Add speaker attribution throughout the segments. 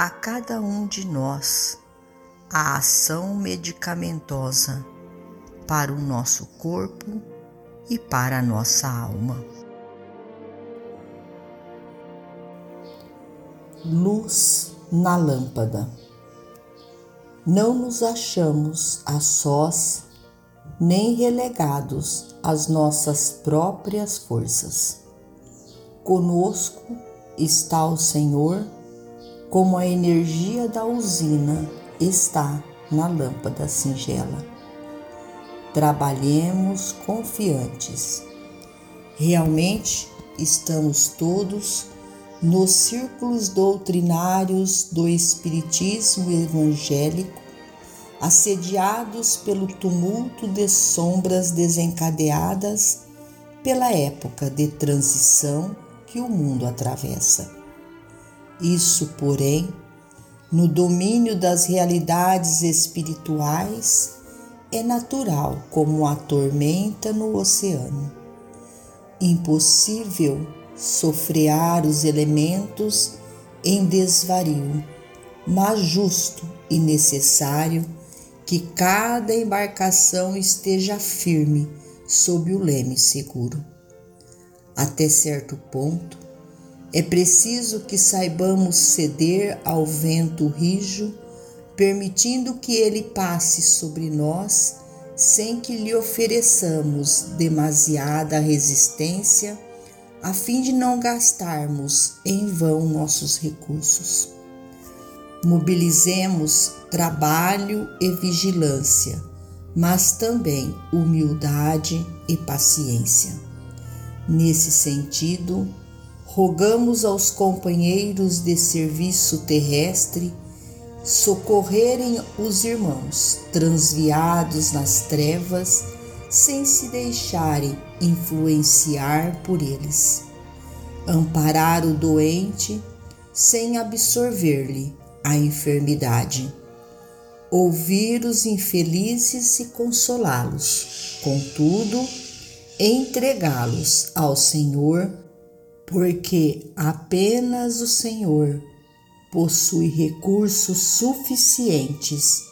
Speaker 1: a cada um de nós a ação medicamentosa para o nosso corpo e para a nossa alma. Luz na lâmpada. Não nos achamos a sós nem relegados às nossas próprias forças. Conosco está o Senhor como a energia da usina está na lâmpada singela. Trabalhemos confiantes. Realmente estamos todos nos círculos doutrinários do Espiritismo evangélico, assediados pelo tumulto de sombras desencadeadas pela época de transição que o mundo atravessa. Isso, porém, no domínio das realidades espirituais, é natural como a tormenta no oceano. Impossível sofrear os elementos em desvario, mas justo e necessário que cada embarcação esteja firme sob o leme seguro. Até certo ponto, é preciso que saibamos ceder ao vento rijo, permitindo que ele passe sobre nós sem que lhe ofereçamos demasiada resistência, a fim de não gastarmos em vão nossos recursos. Mobilizemos trabalho e vigilância, mas também humildade e paciência. Nesse sentido, rogamos aos companheiros de serviço terrestre socorrerem os irmãos transviados nas trevas sem se deixarem influenciar por eles, amparar o doente sem absorver-lhe a enfermidade, ouvir os infelizes e consolá-los, contudo, entregá-los ao Senhor porque apenas o Senhor possui recursos suficientes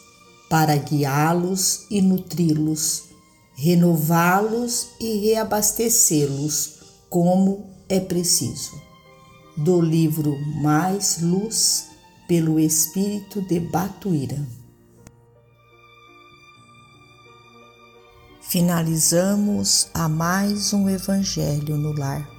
Speaker 1: para guiá-los e nutri-los, renová-los e reabastecê-los como é preciso. Do livro Mais Luz, pelo Espírito de Batuíra. Finalizamos a mais um Evangelho no Lar